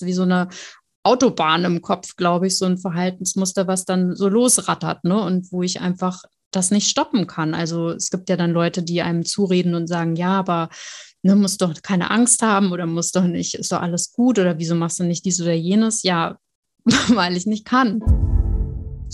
wie so eine Autobahn im Kopf, glaube ich, so ein Verhaltensmuster, was dann so losrattert, ne? Und wo ich einfach das nicht stoppen kann. Also es gibt ja dann Leute, die einem zureden und sagen, ja, aber ne, musst doch keine Angst haben oder muss doch nicht, ist doch alles gut oder wieso machst du nicht dies oder jenes? Ja, weil ich nicht kann.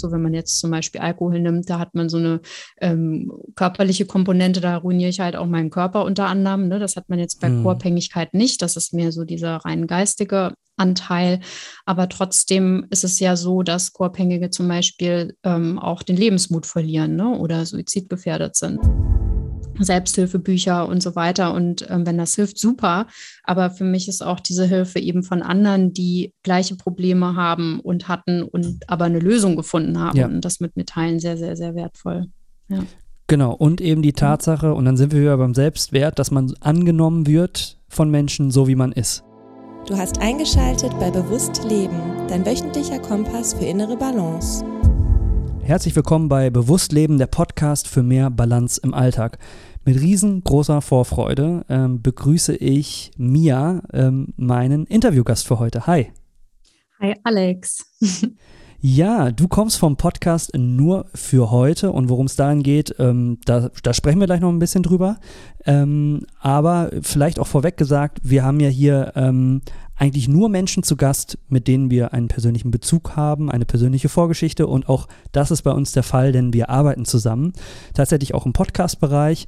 So, wenn man jetzt zum Beispiel Alkohol nimmt, da hat man so eine ähm, körperliche Komponente, da ruiniere ich halt auch meinen Körper unter anderem. Ne? Das hat man jetzt bei mhm. Co-Abhängigkeit nicht. Das ist mehr so dieser rein geistige Anteil. Aber trotzdem ist es ja so, dass Co-Abhängige zum Beispiel ähm, auch den Lebensmut verlieren ne? oder suizidgefährdet sind. Selbsthilfebücher und so weiter. Und ähm, wenn das hilft, super. Aber für mich ist auch diese Hilfe eben von anderen, die gleiche Probleme haben und hatten und aber eine Lösung gefunden haben. Ja. Und das mit mir teilen sehr, sehr, sehr wertvoll. Ja. Genau. Und eben die Tatsache, und dann sind wir wieder beim Selbstwert, dass man angenommen wird von Menschen, so wie man ist. Du hast eingeschaltet bei Bewusst Leben, dein wöchentlicher Kompass für innere Balance. Herzlich willkommen bei Bewusstleben, der Podcast für mehr Balance im Alltag. Mit riesengroßer Vorfreude ähm, begrüße ich Mia, ähm, meinen Interviewgast für heute. Hi. Hi, Alex. Ja, du kommst vom Podcast nur für heute und worum es darin geht, ähm, da, da, sprechen wir gleich noch ein bisschen drüber. Ähm, aber vielleicht auch vorweg gesagt, wir haben ja hier ähm, eigentlich nur Menschen zu Gast, mit denen wir einen persönlichen Bezug haben, eine persönliche Vorgeschichte und auch das ist bei uns der Fall, denn wir arbeiten zusammen. Tatsächlich auch im Podcast-Bereich,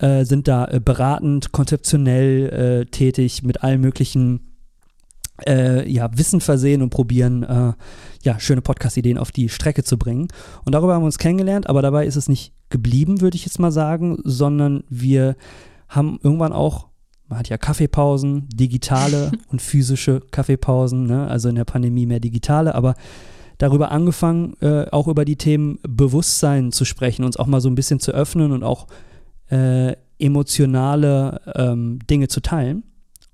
äh, sind da äh, beratend, konzeptionell äh, tätig mit allen möglichen äh, ja, Wissen versehen und probieren, äh, ja, schöne Podcast-Ideen auf die Strecke zu bringen. Und darüber haben wir uns kennengelernt, aber dabei ist es nicht geblieben, würde ich jetzt mal sagen, sondern wir haben irgendwann auch, man hat ja Kaffeepausen, digitale und physische Kaffeepausen, ne? also in der Pandemie mehr digitale, aber darüber angefangen, äh, auch über die Themen Bewusstsein zu sprechen, uns auch mal so ein bisschen zu öffnen und auch äh, emotionale ähm, Dinge zu teilen.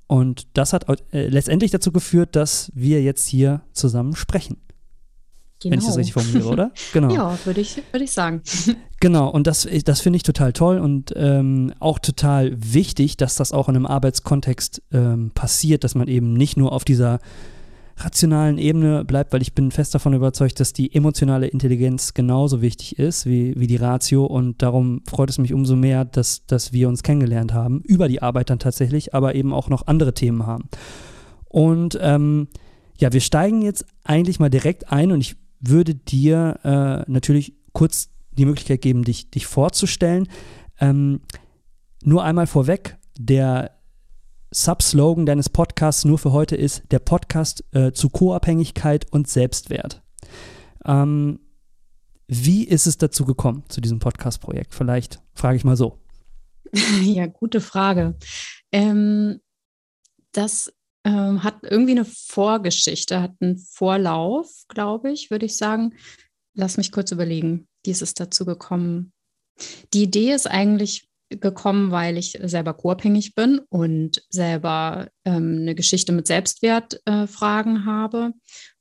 Und das hat äh, letztendlich dazu geführt, dass wir jetzt hier zusammen sprechen. Genau. Wenn ich das genau. richtig formuliere, oder? Genau. ja, würde ich, würd ich sagen. Genau, und das, das finde ich total toll und ähm, auch total wichtig, dass das auch in einem Arbeitskontext ähm, passiert, dass man eben nicht nur auf dieser rationalen Ebene bleibt, weil ich bin fest davon überzeugt, dass die emotionale Intelligenz genauso wichtig ist wie, wie die Ratio und darum freut es mich umso mehr, dass, dass wir uns kennengelernt haben, über die Arbeit dann tatsächlich, aber eben auch noch andere Themen haben. Und ähm, ja, wir steigen jetzt eigentlich mal direkt ein und ich würde dir äh, natürlich kurz die Möglichkeit geben, dich, dich vorzustellen. Ähm, nur einmal vorweg, der Subslogan deines Podcasts nur für heute ist der Podcast äh, zu Co-Abhängigkeit und Selbstwert. Ähm, wie ist es dazu gekommen, zu diesem Podcast-Projekt? Vielleicht frage ich mal so. Ja, gute Frage. Ähm, das ähm, hat irgendwie eine Vorgeschichte, hat einen Vorlauf, glaube ich, würde ich sagen. Lass mich kurz überlegen, wie ist es dazu gekommen? Die Idee ist eigentlich gekommen, weil ich selber co-abhängig bin und selber ähm, eine Geschichte mit Selbstwertfragen äh, habe.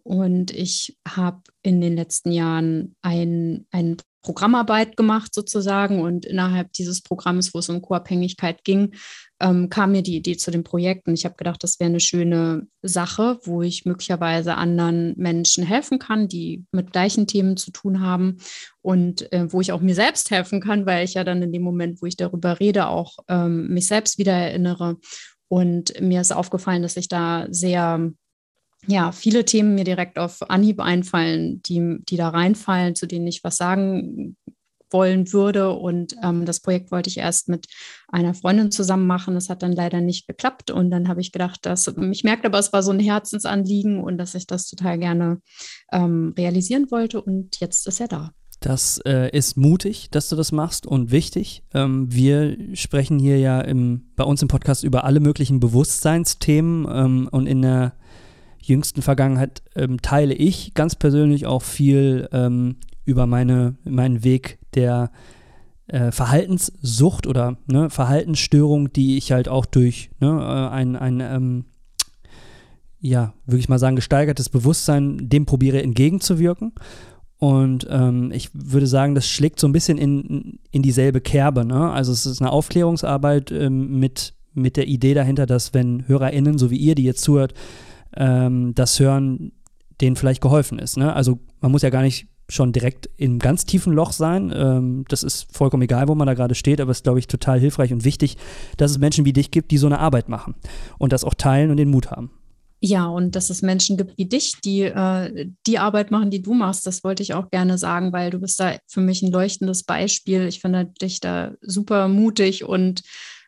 Und ich habe in den letzten Jahren ein, ein Programmarbeit gemacht sozusagen und innerhalb dieses Programms, wo es um Co-Abhängigkeit ging, ähm, kam mir die Idee zu dem Projekt und ich habe gedacht, das wäre eine schöne Sache, wo ich möglicherweise anderen Menschen helfen kann, die mit gleichen Themen zu tun haben und äh, wo ich auch mir selbst helfen kann, weil ich ja dann in dem Moment, wo ich darüber rede, auch ähm, mich selbst wieder erinnere. Und mir ist aufgefallen, dass ich da sehr ja, viele Themen mir direkt auf Anhieb einfallen, die, die da reinfallen, zu denen ich was sagen wollen würde. Und ähm, das Projekt wollte ich erst mit einer Freundin zusammen machen. Das hat dann leider nicht geklappt. Und dann habe ich gedacht, dass ich merkte aber, es war so ein Herzensanliegen und dass ich das total gerne ähm, realisieren wollte. Und jetzt ist er da. Das äh, ist mutig, dass du das machst und wichtig. Ähm, wir sprechen hier ja im, bei uns im Podcast über alle möglichen Bewusstseinsthemen ähm, und in der jüngsten Vergangenheit ähm, teile ich ganz persönlich auch viel ähm, über meine, meinen Weg der äh, Verhaltenssucht oder ne, Verhaltensstörung, die ich halt auch durch ne, äh, ein, ein ähm, ja, würde ich mal sagen, gesteigertes Bewusstsein dem probiere entgegenzuwirken. Und ähm, ich würde sagen, das schlägt so ein bisschen in, in dieselbe Kerbe. Ne? Also es ist eine Aufklärungsarbeit ähm, mit, mit der Idee dahinter, dass wenn HörerInnen, so wie ihr, die jetzt zuhört, ähm, das Hören denen vielleicht geholfen ist. Ne? Also man muss ja gar nicht schon direkt im ganz tiefen Loch sein. Ähm, das ist vollkommen egal, wo man da gerade steht, aber es ist, glaube ich, total hilfreich und wichtig, dass es Menschen wie dich gibt, die so eine Arbeit machen und das auch teilen und den Mut haben. Ja, und dass es Menschen gibt wie dich, die äh, die Arbeit machen, die du machst, das wollte ich auch gerne sagen, weil du bist da für mich ein leuchtendes Beispiel. Ich finde dich da super mutig und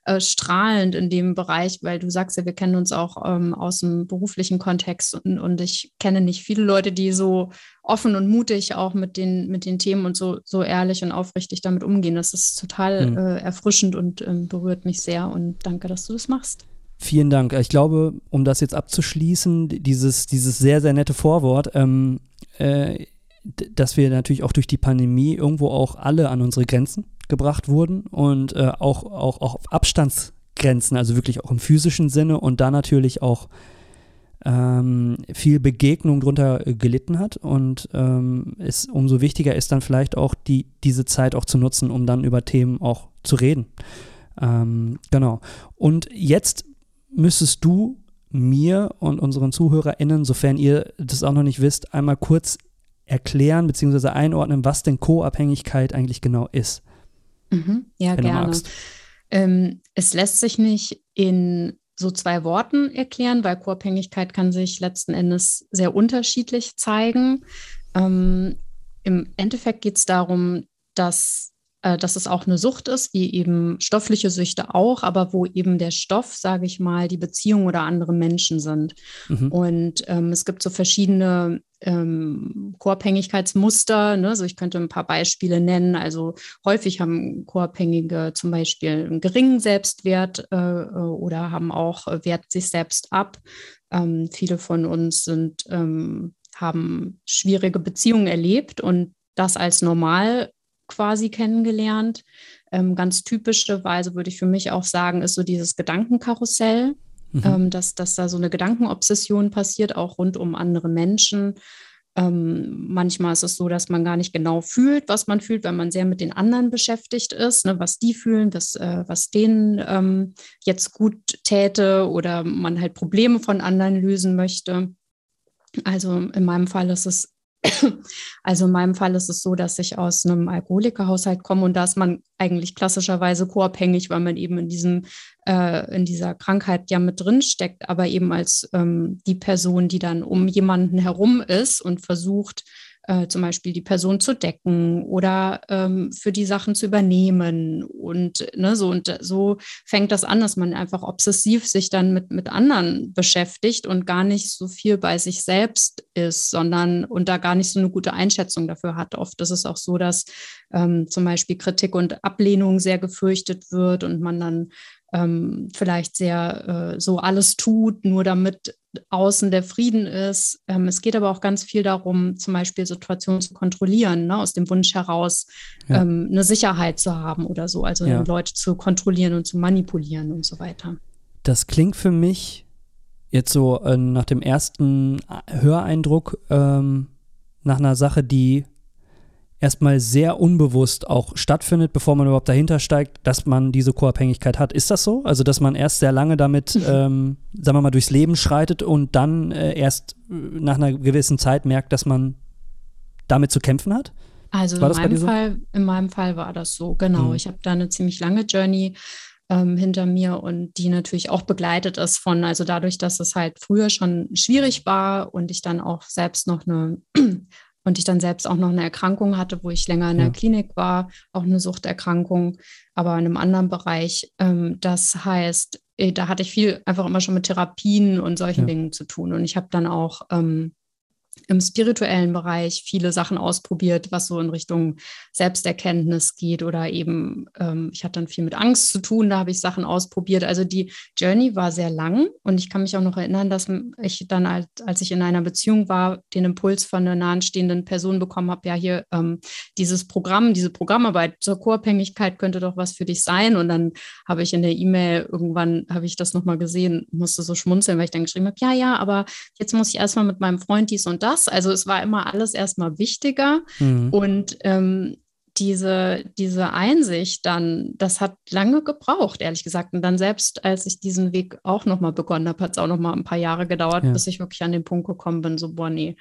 äh, strahlend in dem Bereich, weil du sagst ja, wir kennen uns auch ähm, aus dem beruflichen Kontext und, und ich kenne nicht viele Leute, die so offen und mutig auch mit den, mit den Themen und so, so ehrlich und aufrichtig damit umgehen. Das ist total mhm. äh, erfrischend und äh, berührt mich sehr und danke, dass du das machst. Vielen Dank. Ich glaube, um das jetzt abzuschließen, dieses, dieses sehr, sehr nette Vorwort, ähm, äh, dass wir natürlich auch durch die Pandemie irgendwo auch alle an unsere Grenzen gebracht wurden und äh, auch, auch, auch auf Abstandsgrenzen, also wirklich auch im physischen Sinne und da natürlich auch ähm, viel Begegnung drunter gelitten hat und ähm, es umso wichtiger ist dann vielleicht auch die, diese Zeit auch zu nutzen, um dann über Themen auch zu reden. Ähm, genau. Und jetzt müsstest du mir und unseren ZuhörerInnen, sofern ihr das auch noch nicht wisst, einmal kurz erklären bzw. einordnen, was denn Co-Abhängigkeit eigentlich genau ist. Mhm, ja, gerne. Ähm, es lässt sich nicht in so zwei Worten erklären, weil Co-Abhängigkeit kann sich letzten Endes sehr unterschiedlich zeigen. Ähm, Im Endeffekt geht es darum, dass dass es auch eine Sucht ist, wie eben stoffliche Süchte auch, aber wo eben der Stoff, sage ich mal, die Beziehung oder andere Menschen sind. Mhm. Und ähm, es gibt so verschiedene ähm, Co-Abhängigkeitsmuster. Ne? Also ich könnte ein paar Beispiele nennen. Also häufig haben Co-Abhängige zum Beispiel einen geringen Selbstwert äh, äh oder haben auch äh, Wert sich selbst ab. Ähm, viele von uns sind, ähm, haben schwierige Beziehungen erlebt und das als normal quasi kennengelernt. Ähm, ganz typische Weise würde ich für mich auch sagen, ist so dieses Gedankenkarussell, mhm. ähm, dass, dass da so eine Gedankenobsession passiert, auch rund um andere Menschen. Ähm, manchmal ist es so, dass man gar nicht genau fühlt, was man fühlt, weil man sehr mit den anderen beschäftigt ist, ne, was die fühlen, das, äh, was denen ähm, jetzt gut täte oder man halt Probleme von anderen lösen möchte. Also in meinem Fall ist es also in meinem Fall ist es so, dass ich aus einem Alkoholikerhaushalt komme und da ist man eigentlich klassischerweise co-abhängig, weil man eben in diesem äh, in dieser Krankheit ja mit drin steckt, aber eben als ähm, die Person, die dann um jemanden herum ist und versucht äh, zum Beispiel die Person zu decken oder ähm, für die Sachen zu übernehmen. Und ne, so und so fängt das an, dass man einfach obsessiv sich dann mit, mit anderen beschäftigt und gar nicht so viel bei sich selbst ist, sondern und da gar nicht so eine gute Einschätzung dafür hat. Oft ist es auch so, dass ähm, zum Beispiel Kritik und Ablehnung sehr gefürchtet wird und man dann ähm, vielleicht sehr äh, so alles tut, nur damit außen der Frieden ist. Ähm, es geht aber auch ganz viel darum, zum Beispiel Situationen zu kontrollieren, ne, aus dem Wunsch heraus ja. ähm, eine Sicherheit zu haben oder so, also ja. Leute zu kontrollieren und zu manipulieren und so weiter. Das klingt für mich jetzt so äh, nach dem ersten Höreindruck ähm, nach einer Sache, die erstmal sehr unbewusst auch stattfindet, bevor man überhaupt dahinter steigt, dass man diese Co-Abhängigkeit hat. Ist das so? Also, dass man erst sehr lange damit, ähm, sagen wir mal, durchs Leben schreitet und dann äh, erst äh, nach einer gewissen Zeit merkt, dass man damit zu kämpfen hat? Also in meinem, Fall, in meinem Fall war das so, genau. Mhm. Ich habe da eine ziemlich lange Journey ähm, hinter mir und die natürlich auch begleitet ist von, also dadurch, dass es halt früher schon schwierig war und ich dann auch selbst noch eine und ich dann selbst auch noch eine Erkrankung hatte, wo ich länger in der Klinik war, auch eine Suchterkrankung, aber in einem anderen Bereich. Ähm, das heißt, äh, da hatte ich viel einfach immer schon mit Therapien und solchen ja. Dingen zu tun. Und ich habe dann auch ähm, im spirituellen Bereich viele Sachen ausprobiert, was so in Richtung Selbsterkenntnis geht oder eben, ähm, ich hatte dann viel mit Angst zu tun, da habe ich Sachen ausprobiert. Also die Journey war sehr lang und ich kann mich auch noch erinnern, dass ich dann, als, als ich in einer Beziehung war, den Impuls von einer nahestehenden Person bekommen habe, ja hier ähm, dieses Programm, diese Programmarbeit zur Co-Abhängigkeit könnte doch was für dich sein. Und dann habe ich in der E-Mail irgendwann, habe ich das nochmal gesehen, musste so schmunzeln, weil ich dann geschrieben habe, ja, ja, aber jetzt muss ich erstmal mit meinem Freund dies und das das. Also es war immer alles erstmal wichtiger. Mhm. Und ähm, diese, diese Einsicht dann, das hat lange gebraucht, ehrlich gesagt. Und dann selbst, als ich diesen Weg auch nochmal begonnen habe, hat es auch nochmal ein paar Jahre gedauert, ja. bis ich wirklich an den Punkt gekommen bin, so, boah, nee,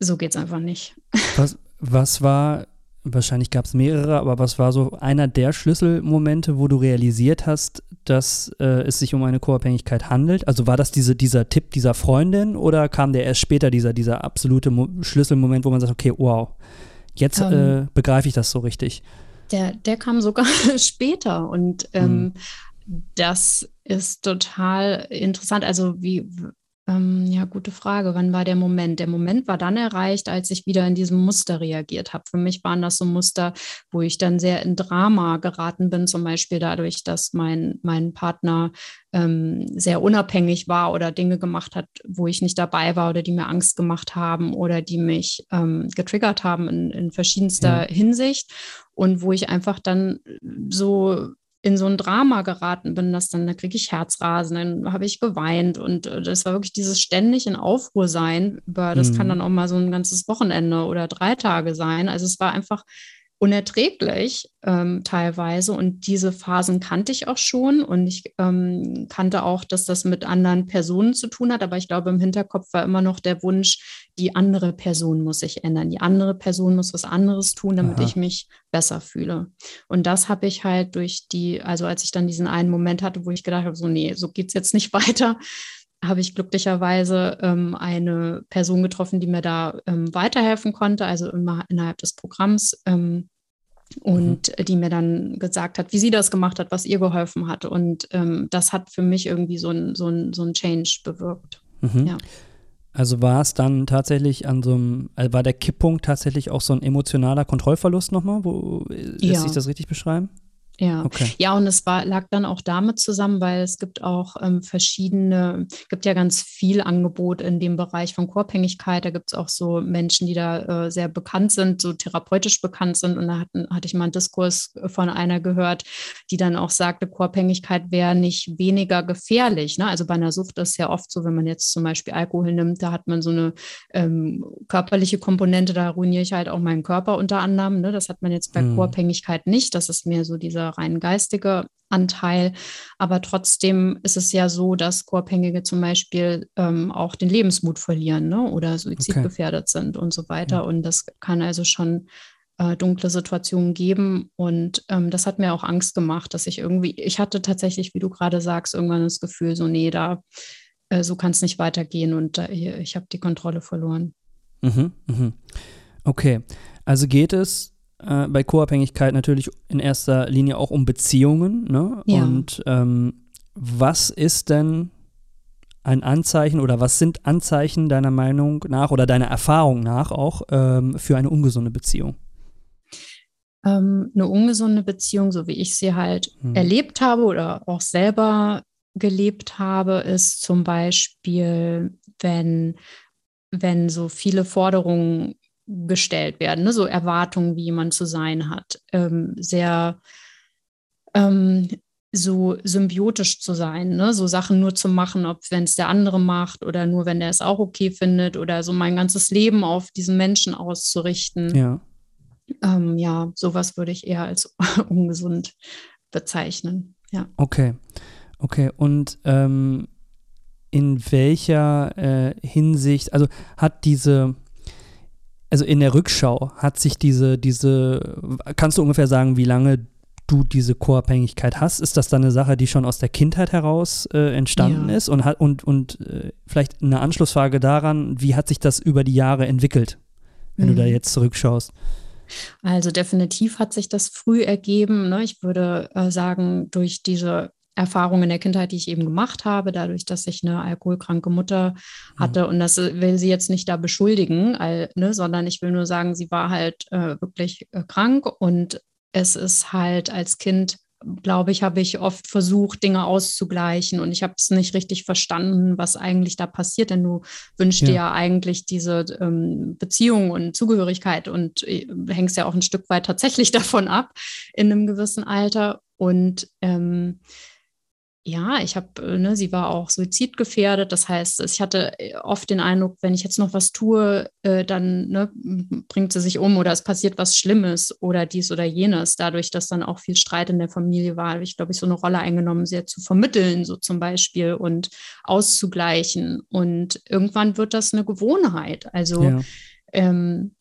so geht es einfach nicht. Was, was war, wahrscheinlich gab es mehrere, aber was war so einer der Schlüsselmomente, wo du realisiert hast, dass äh, es sich um eine Co-Abhängigkeit handelt? Also war das diese, dieser Tipp dieser Freundin oder kam der erst später, dieser, dieser absolute Mo Schlüsselmoment, wo man sagt, okay, wow, Jetzt ähm, äh, begreife ich das so richtig. Der, der kam sogar später und ähm, mhm. das ist total interessant. Also wie, ähm, ja, gute Frage. Wann war der Moment? Der Moment war dann erreicht, als ich wieder in diesem Muster reagiert habe. Für mich waren das so Muster, wo ich dann sehr in Drama geraten bin, zum Beispiel dadurch, dass mein, mein Partner ähm, sehr unabhängig war oder Dinge gemacht hat, wo ich nicht dabei war oder die mir Angst gemacht haben oder die mich ähm, getriggert haben in, in verschiedenster ja. Hinsicht und wo ich einfach dann so in so ein Drama geraten bin, dass dann, da kriege ich Herzrasen, dann habe ich geweint und äh, das war wirklich dieses ständig in Aufruhr sein. Über, das mhm. kann dann auch mal so ein ganzes Wochenende oder drei Tage sein. Also es war einfach unerträglich ähm, teilweise. Und diese Phasen kannte ich auch schon. Und ich ähm, kannte auch, dass das mit anderen Personen zu tun hat. Aber ich glaube, im Hinterkopf war immer noch der Wunsch, die andere Person muss sich ändern. Die andere Person muss was anderes tun, damit Aha. ich mich besser fühle. Und das habe ich halt durch die, also als ich dann diesen einen Moment hatte, wo ich gedacht habe, so, nee, so geht es jetzt nicht weiter, habe ich glücklicherweise ähm, eine Person getroffen, die mir da ähm, weiterhelfen konnte, also immer innerhalb des Programms. Ähm, und mhm. die mir dann gesagt hat, wie sie das gemacht hat, was ihr geholfen hat. Und ähm, das hat für mich irgendwie so ein, so ein, so ein Change bewirkt. Mhm. Ja. Also war es dann tatsächlich an so einem, also war der Kipppunkt tatsächlich auch so ein emotionaler Kontrollverlust nochmal? Wo, lässt ja. sich das richtig beschreiben? Ja, okay. ja, und es war, lag dann auch damit zusammen, weil es gibt auch ähm, verschiedene, gibt ja ganz viel Angebot in dem Bereich von Co-Abhängigkeit. Da gibt es auch so Menschen, die da äh, sehr bekannt sind, so therapeutisch bekannt sind. Und da hatten, hatte ich mal einen Diskurs von einer gehört, die dann auch sagte, Co-Abhängigkeit wäre nicht weniger gefährlich. Ne? Also bei einer Sucht ist es ja oft so, wenn man jetzt zum Beispiel Alkohol nimmt, da hat man so eine ähm, körperliche Komponente, da ruiniere ich halt auch meinen Körper unter anderem. Ne? Das hat man jetzt bei mhm. Co-Abhängigkeit nicht. Das ist mehr so dieser rein geistige Anteil. Aber trotzdem ist es ja so, dass Co-Abhängige zum Beispiel ähm, auch den Lebensmut verlieren ne? oder suizidgefährdet okay. sind und so weiter. Ja. Und das kann also schon äh, dunkle Situationen geben. Und ähm, das hat mir auch Angst gemacht, dass ich irgendwie, ich hatte tatsächlich, wie du gerade sagst, irgendwann das Gefühl, so, nee, da, äh, so kann es nicht weitergehen und äh, ich habe die Kontrolle verloren. Mhm, mhm. Okay, also geht es äh, bei Co-Abhängigkeit natürlich in erster Linie auch um Beziehungen. Ne? Ja. Und ähm, was ist denn ein Anzeichen oder was sind Anzeichen deiner Meinung nach oder deiner Erfahrung nach auch ähm, für eine ungesunde Beziehung? Ähm, eine ungesunde Beziehung, so wie ich sie halt hm. erlebt habe oder auch selber gelebt habe, ist zum Beispiel, wenn, wenn so viele Forderungen gestellt werden, ne? so Erwartungen, wie jemand zu sein hat, ähm, sehr ähm, so symbiotisch zu sein, ne? so Sachen nur zu machen, ob wenn es der andere macht oder nur wenn der es auch okay findet oder so mein ganzes Leben auf diesen Menschen auszurichten. Ja, ähm, ja sowas würde ich eher als ungesund bezeichnen. Ja. Okay, okay und ähm, in welcher äh, Hinsicht, also hat diese also in der Rückschau hat sich diese, diese, kannst du ungefähr sagen, wie lange du diese Co-Abhängigkeit hast? Ist das dann eine Sache, die schon aus der Kindheit heraus äh, entstanden ja. ist? Und, hat, und, und äh, vielleicht eine Anschlussfrage daran, wie hat sich das über die Jahre entwickelt, wenn mhm. du da mhm. jetzt zurückschaust? Also definitiv hat sich das früh ergeben. Ne? Ich würde äh, sagen, durch diese Erfahrungen in der Kindheit, die ich eben gemacht habe, dadurch, dass ich eine alkoholkranke Mutter hatte. Mhm. Und das will sie jetzt nicht da beschuldigen, all, ne, sondern ich will nur sagen, sie war halt äh, wirklich äh, krank und es ist halt als Kind, glaube ich, habe ich oft versucht, Dinge auszugleichen und ich habe es nicht richtig verstanden, was eigentlich da passiert, denn du wünschst ja. dir ja eigentlich diese ähm, Beziehung und Zugehörigkeit und äh, hängst ja auch ein Stück weit tatsächlich davon ab in einem gewissen Alter. Und ähm, ja, ich habe, äh, ne, sie war auch suizidgefährdet. Das heißt, ich hatte äh, oft den Eindruck, wenn ich jetzt noch was tue, äh, dann ne, bringt sie sich um oder es passiert was Schlimmes oder dies oder jenes. Dadurch, dass dann auch viel Streit in der Familie war, habe ich, glaube ich, so eine Rolle eingenommen, sehr zu vermitteln, so zum Beispiel und auszugleichen. Und irgendwann wird das eine Gewohnheit. Also ja. ähm,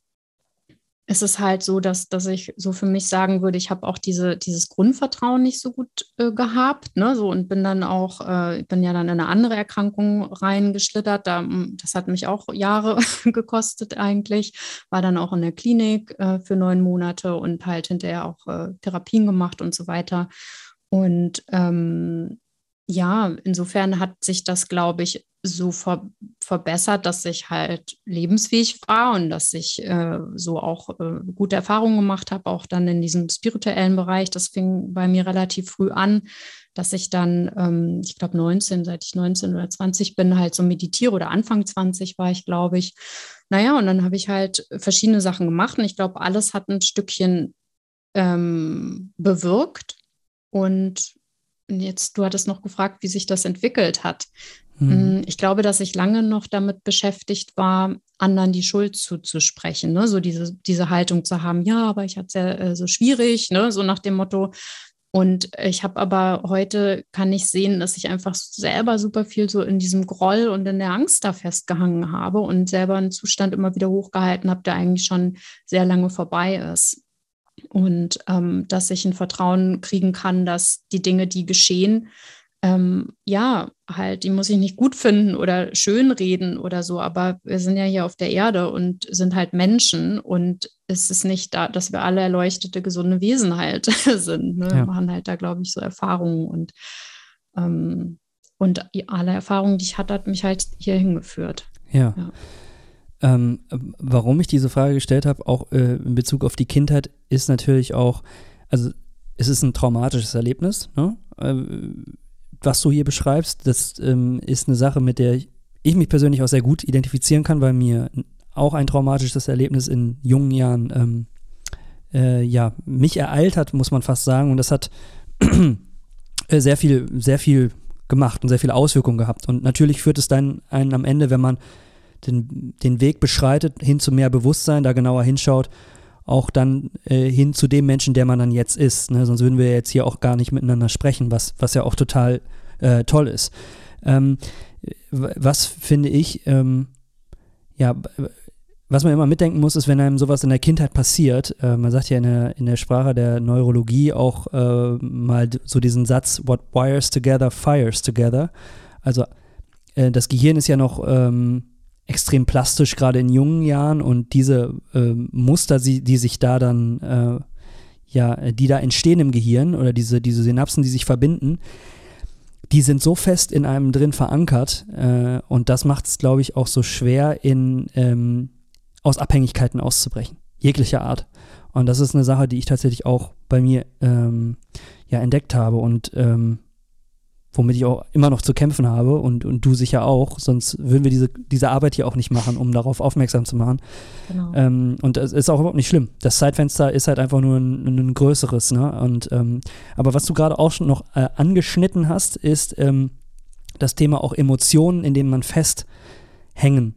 es ist halt so, dass, dass ich so für mich sagen würde, ich habe auch diese, dieses Grundvertrauen nicht so gut äh, gehabt, ne? So und bin dann auch, äh, bin ja dann in eine andere Erkrankung reingeschlittert. Da, das hat mich auch Jahre gekostet eigentlich. War dann auch in der Klinik äh, für neun Monate und halt hinterher auch äh, Therapien gemacht und so weiter. Und ähm, ja, insofern hat sich das, glaube ich, so ver verbessert, dass ich halt lebensfähig war und dass ich äh, so auch äh, gute Erfahrungen gemacht habe, auch dann in diesem spirituellen Bereich. Das fing bei mir relativ früh an, dass ich dann, ähm, ich glaube 19, seit ich 19 oder 20 bin, halt so meditiere oder Anfang 20 war ich, glaube ich. Naja, und dann habe ich halt verschiedene Sachen gemacht und ich glaube, alles hat ein Stückchen ähm, bewirkt. Und jetzt, du hattest noch gefragt, wie sich das entwickelt hat. Hm. Mm, ich glaube, dass ich lange noch damit beschäftigt war, anderen die Schuld zuzusprechen. Ne? So diese, diese Haltung zu haben, ja, aber ich hatte es ja äh, so schwierig, ne? so nach dem Motto. Und ich habe aber heute, kann ich sehen, dass ich einfach selber super viel so in diesem Groll und in der Angst da festgehangen habe und selber einen Zustand immer wieder hochgehalten habe, der eigentlich schon sehr lange vorbei ist. Und ähm, dass ich ein Vertrauen kriegen kann, dass die Dinge, die geschehen, ähm, ja, halt, die muss ich nicht gut finden oder schön reden oder so, aber wir sind ja hier auf der Erde und sind halt Menschen und es ist nicht da, dass wir alle erleuchtete, gesunde Wesen halt sind. Ne? Ja. Wir machen halt da, glaube ich, so Erfahrungen und, ähm, und alle Erfahrungen, die ich hatte, hat mich halt hier hingeführt. Ja. ja. Ähm, warum ich diese Frage gestellt habe, auch äh, in Bezug auf die Kindheit, ist natürlich auch, also es ist ein traumatisches Erlebnis, ne? Was du hier beschreibst, das ähm, ist eine Sache, mit der ich mich persönlich auch sehr gut identifizieren kann, weil mir auch ein traumatisches Erlebnis in jungen Jahren ähm, äh, ja, mich ereilt hat, muss man fast sagen. Und das hat äh, sehr viel, sehr viel gemacht und sehr viele Auswirkungen gehabt. Und natürlich führt es dann einen am Ende, wenn man den, den Weg beschreitet, hin zu mehr Bewusstsein, da genauer hinschaut, auch dann äh, hin zu dem Menschen, der man dann jetzt ist. Ne? Sonst würden wir jetzt hier auch gar nicht miteinander sprechen, was, was ja auch total äh, toll ist. Ähm, was finde ich, ähm, ja, was man immer mitdenken muss, ist, wenn einem sowas in der Kindheit passiert, äh, man sagt ja in der, in der Sprache der Neurologie auch äh, mal so diesen Satz, what wires together, fires together. Also äh, das Gehirn ist ja noch ähm, extrem plastisch, gerade in jungen Jahren und diese äh, Muster, die, die sich da dann, äh, ja, die da entstehen im Gehirn oder diese, diese Synapsen, die sich verbinden, die sind so fest in einem drin verankert äh, und das macht es, glaube ich, auch so schwer, in, ähm, aus Abhängigkeiten auszubrechen, jeglicher Art. Und das ist eine Sache, die ich tatsächlich auch bei mir ähm, ja entdeckt habe und ähm, womit ich auch immer noch zu kämpfen habe und, und du sicher auch, sonst würden wir diese, diese Arbeit hier auch nicht machen, um darauf aufmerksam zu machen. Genau. Ähm, und es ist auch überhaupt nicht schlimm. Das Zeitfenster ist halt einfach nur ein, ein größeres. Ne? Und, ähm, aber was du gerade auch schon noch äh, angeschnitten hast, ist ähm, das Thema auch Emotionen, in denen man festhängen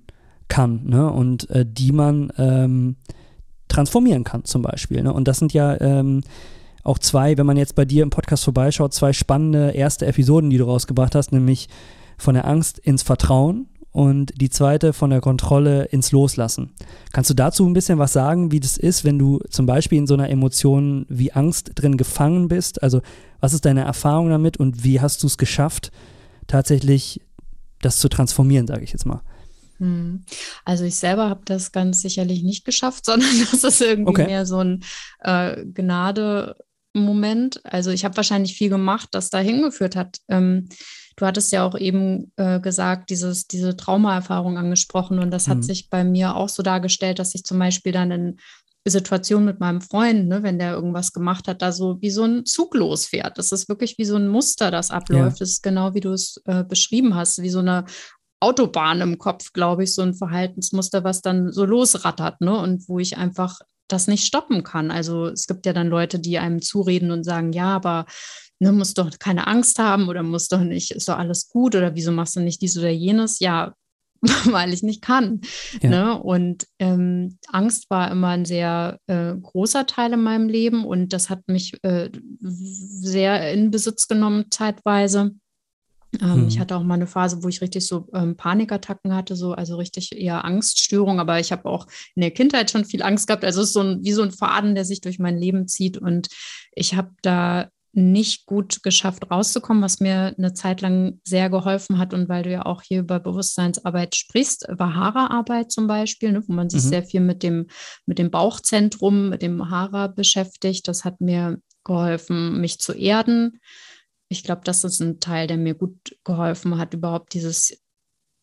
kann ne? und äh, die man ähm, transformieren kann zum Beispiel. Ne? Und das sind ja ähm, auch zwei, wenn man jetzt bei dir im Podcast vorbeischaut, zwei spannende erste Episoden, die du rausgebracht hast, nämlich von der Angst ins Vertrauen und die zweite von der Kontrolle ins Loslassen. Kannst du dazu ein bisschen was sagen, wie das ist, wenn du zum Beispiel in so einer Emotion wie Angst drin gefangen bist? Also was ist deine Erfahrung damit und wie hast du es geschafft, tatsächlich das zu transformieren, sage ich jetzt mal? Hm. Also ich selber habe das ganz sicherlich nicht geschafft, sondern das ist irgendwie okay. mehr so ein äh, Gnade Moment. Also ich habe wahrscheinlich viel gemacht, das da hingeführt hat. Ähm, du hattest ja auch eben äh, gesagt, dieses, diese Traumaerfahrung angesprochen und das mhm. hat sich bei mir auch so dargestellt, dass ich zum Beispiel dann in Situationen mit meinem Freund, ne, wenn der irgendwas gemacht hat, da so wie so ein Zug losfährt. Das ist wirklich wie so ein Muster, das abläuft. Ja. Das ist genau wie du es äh, beschrieben hast, wie so eine Autobahn im Kopf, glaube ich, so ein Verhaltensmuster, was dann so losrattert, ne? Und wo ich einfach das nicht stoppen kann. Also es gibt ja dann Leute, die einem zureden und sagen, ja, aber ne, musst doch keine Angst haben oder musst doch nicht, ist doch alles gut oder wieso machst du nicht dies oder jenes? Ja, weil ich nicht kann. Ja. Ne? Und ähm, Angst war immer ein sehr äh, großer Teil in meinem Leben und das hat mich äh, sehr in Besitz genommen zeitweise. Ähm, mhm. Ich hatte auch mal eine Phase, wo ich richtig so ähm, Panikattacken hatte, so, also richtig eher Angststörung, aber ich habe auch in der Kindheit schon viel Angst gehabt. Also es ist so ein, wie so ein Faden, der sich durch mein Leben zieht. Und ich habe da nicht gut geschafft, rauszukommen, was mir eine Zeit lang sehr geholfen hat. Und weil du ja auch hier über Bewusstseinsarbeit sprichst, Vahara-Arbeit zum Beispiel, ne, wo man sich mhm. sehr viel mit dem, mit dem Bauchzentrum, mit dem Hara beschäftigt, das hat mir geholfen, mich zu erden. Ich glaube, das ist ein Teil, der mir gut geholfen hat, überhaupt dieses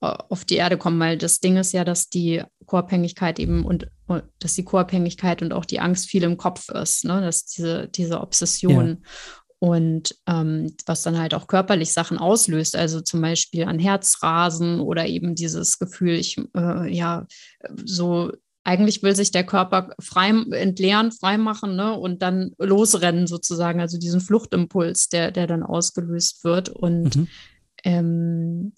äh, auf die Erde kommen, weil das Ding ist ja, dass die Co-Abhängigkeit eben und, und dass die Co-Abhängigkeit und auch die Angst viel im Kopf ist, ne? dass diese, diese Obsession. Ja und ähm, was dann halt auch körperlich Sachen auslöst, also zum Beispiel an Herzrasen oder eben dieses Gefühl, ich äh, ja so eigentlich will sich der Körper frei entleeren, freimachen ne? und dann losrennen sozusagen, also diesen Fluchtimpuls, der, der dann ausgelöst wird. Und mhm. ähm,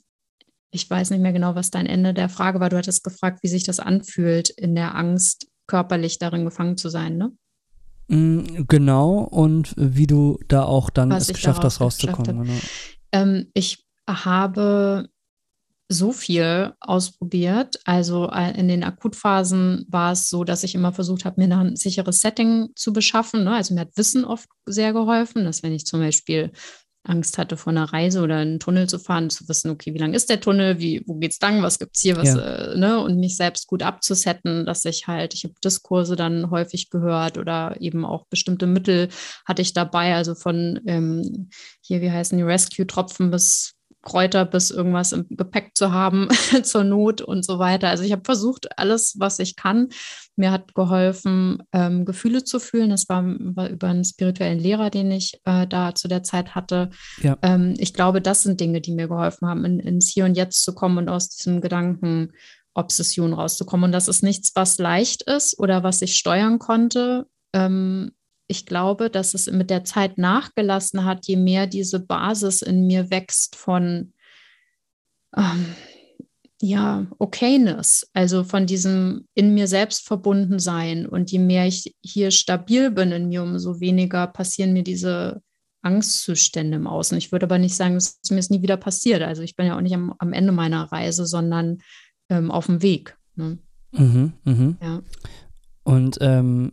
ich weiß nicht mehr genau, was dein Ende der Frage war. Du hattest gefragt, wie sich das anfühlt, in der Angst körperlich darin gefangen zu sein, ne? Mm, genau, und wie du da auch dann Was es geschafft hast, rauszukommen. Genau. Ähm, ich habe so viel ausprobiert. Also äh, in den Akutphasen war es so, dass ich immer versucht habe, mir ein sicheres Setting zu beschaffen. Ne? Also mir hat Wissen oft sehr geholfen, dass wenn ich zum Beispiel Angst hatte vor einer Reise oder einen Tunnel zu fahren, zu wissen, okay, wie lang ist der Tunnel, wie, wo geht's lang, was gibt's hier, was, ja. äh, ne, und mich selbst gut abzusetten, dass ich halt, ich habe Diskurse dann häufig gehört oder eben auch bestimmte Mittel hatte ich dabei, also von ähm, hier, wie heißen die Rescue-Tropfen bis Kräuter bis irgendwas im Gepäck zu haben zur Not und so weiter. Also ich habe versucht, alles, was ich kann. Mir hat geholfen, ähm, Gefühle zu fühlen. Das war, war, über einen spirituellen Lehrer, den ich äh, da zu der Zeit hatte. Ja. Ähm, ich glaube, das sind Dinge, die mir geholfen haben, in, ins Hier und Jetzt zu kommen und aus diesem Gedanken Obsession rauszukommen. Und das ist nichts, was leicht ist oder was ich steuern konnte. Ähm, ich glaube, dass es mit der Zeit nachgelassen hat, je mehr diese Basis in mir wächst von ähm, ja, Okayness, also von diesem in mir selbst verbunden sein. Und je mehr ich hier stabil bin in mir, umso weniger passieren mir diese Angstzustände im Außen. Ich würde aber nicht sagen, dass es mir es nie wieder passiert. Also ich bin ja auch nicht am, am Ende meiner Reise, sondern ähm, auf dem Weg. Ne? Mhm, mh. Ja. Und ähm,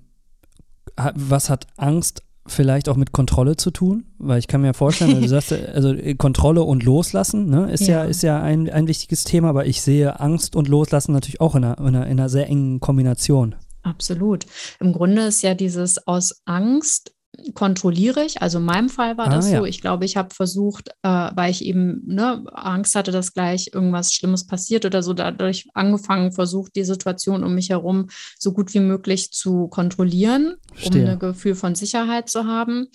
was hat Angst vielleicht auch mit Kontrolle zu tun? Weil ich kann mir vorstellen, du sagst, also äh, Kontrolle und Loslassen ne, ist ja, ja ist ja ein, ein wichtiges Thema, aber ich sehe Angst und Loslassen natürlich auch in einer, in einer, in einer sehr engen Kombination. Absolut. Im Grunde ist ja dieses aus Angst kontrolliere ich. Also in meinem Fall war ah, das so. Ja. Ich glaube, ich habe versucht, äh, weil ich eben ne, Angst hatte, dass gleich irgendwas Schlimmes passiert oder so, dadurch angefangen, versucht, die Situation um mich herum so gut wie möglich zu kontrollieren, Verstehe. um ein Gefühl von Sicherheit zu haben.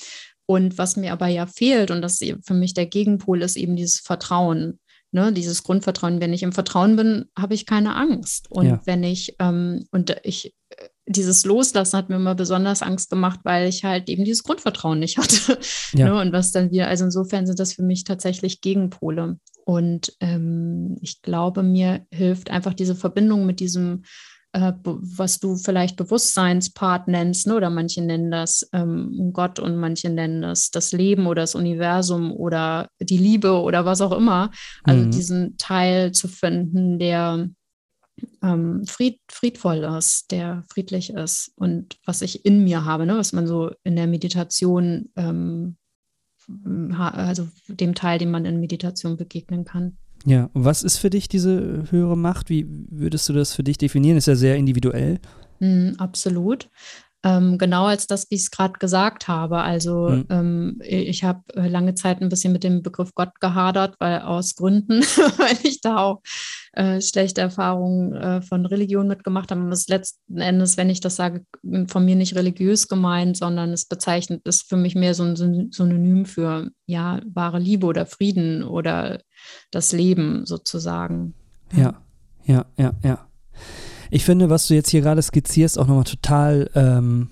Und was mir aber ja fehlt, und das für mich der Gegenpol ist eben dieses Vertrauen. Ne, dieses Grundvertrauen. Wenn ich im Vertrauen bin, habe ich keine Angst. Und ja. wenn ich, ähm, und ich dieses Loslassen hat mir immer besonders Angst gemacht, weil ich halt eben dieses Grundvertrauen nicht hatte. Ja. Ne? Und was dann wieder, also insofern sind das für mich tatsächlich Gegenpole. Und ähm, ich glaube, mir hilft einfach diese Verbindung mit diesem, äh, was du vielleicht Bewusstseinspart nennst, ne? oder manche nennen das ähm, Gott und manche nennen das das Leben oder das Universum oder die Liebe oder was auch immer. Also mhm. diesen Teil zu finden, der ähm, fried, friedvoll ist, der friedlich ist und was ich in mir habe, ne, was man so in der Meditation, ähm, also dem Teil, dem man in Meditation begegnen kann. Ja, und was ist für dich diese höhere Macht? Wie würdest du das für dich definieren? Ist ja sehr individuell. Mm, absolut. Ähm, genau als das, wie ich es gerade gesagt habe. Also mhm. ähm, ich habe äh, lange Zeit ein bisschen mit dem Begriff Gott gehadert, weil aus Gründen, weil ich da auch äh, schlechte Erfahrungen äh, von Religion mitgemacht habe. Und das letzten Endes, wenn ich das sage, von mir nicht religiös gemeint, sondern es bezeichnet ist für mich mehr so ein Synonym für ja wahre Liebe oder Frieden oder das Leben sozusagen. Ja, ja, ja, ja. Ich finde, was du jetzt hier gerade skizzierst, auch nochmal total ähm,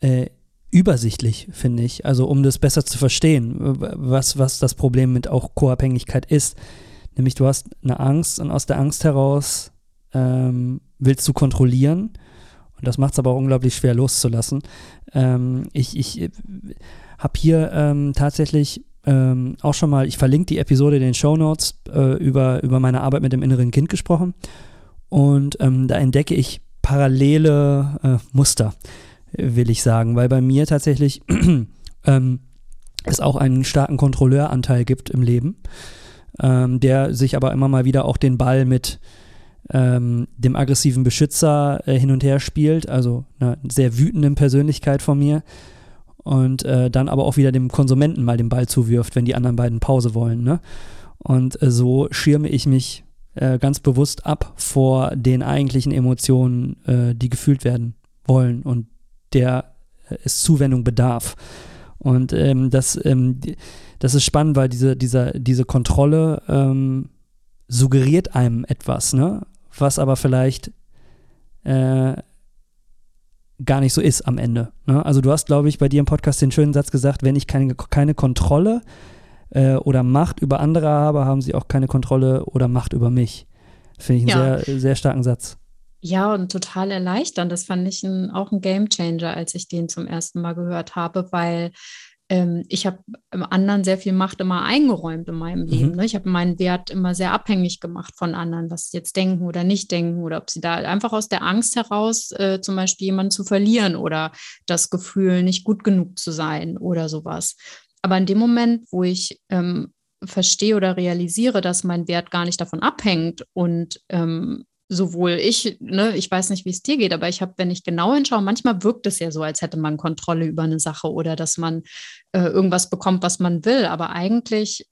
äh, übersichtlich, finde ich. Also um das besser zu verstehen, was, was das Problem mit auch Co-Abhängigkeit ist. Nämlich du hast eine Angst und aus der Angst heraus ähm, willst du kontrollieren. Und das macht es aber auch unglaublich schwer loszulassen. Ähm, ich ich äh, habe hier ähm, tatsächlich ähm, auch schon mal, ich verlinke die Episode in den Show Notes äh, über, über meine Arbeit mit dem inneren Kind gesprochen. Und ähm, da entdecke ich parallele äh, Muster, will ich sagen, weil bei mir tatsächlich ähm, es auch einen starken Kontrolleuranteil gibt im Leben, ähm, der sich aber immer mal wieder auch den Ball mit ähm, dem aggressiven Beschützer äh, hin und her spielt, also einer sehr wütenden Persönlichkeit von mir und äh, dann aber auch wieder dem Konsumenten mal den Ball zuwirft, wenn die anderen beiden Pause wollen. Ne? Und äh, so schirme ich mich äh, ganz bewusst ab vor den eigentlichen Emotionen, äh, die gefühlt werden wollen und der äh, es Zuwendung bedarf. Und ähm, das, ähm, das ist spannend, weil diese, dieser, diese Kontrolle ähm, suggeriert einem etwas, ne? was aber vielleicht äh, gar nicht so ist am Ende. Ne? Also du hast, glaube ich, bei dir im Podcast den schönen Satz gesagt, wenn ich keine, keine Kontrolle äh, oder Macht über andere habe, haben sie auch keine Kontrolle oder Macht über mich. Finde ich einen ja. sehr, sehr starken Satz. Ja, und total erleichternd. Das fand ich ein, auch ein Game Changer, als ich den zum ersten Mal gehört habe, weil ähm, ich habe anderen sehr viel Macht immer eingeräumt in meinem Leben. Mhm. Ne? Ich habe meinen Wert immer sehr abhängig gemacht von anderen, was sie jetzt denken oder nicht denken oder ob sie da einfach aus der Angst heraus äh, zum Beispiel jemanden zu verlieren oder das Gefühl, nicht gut genug zu sein oder sowas. Aber in dem Moment, wo ich ähm, verstehe oder realisiere, dass mein Wert gar nicht davon abhängt und ähm, sowohl ich, ne, ich weiß nicht, wie es dir geht, aber ich habe, wenn ich genau hinschaue, manchmal wirkt es ja so, als hätte man Kontrolle über eine Sache oder dass man äh, irgendwas bekommt, was man will. Aber eigentlich,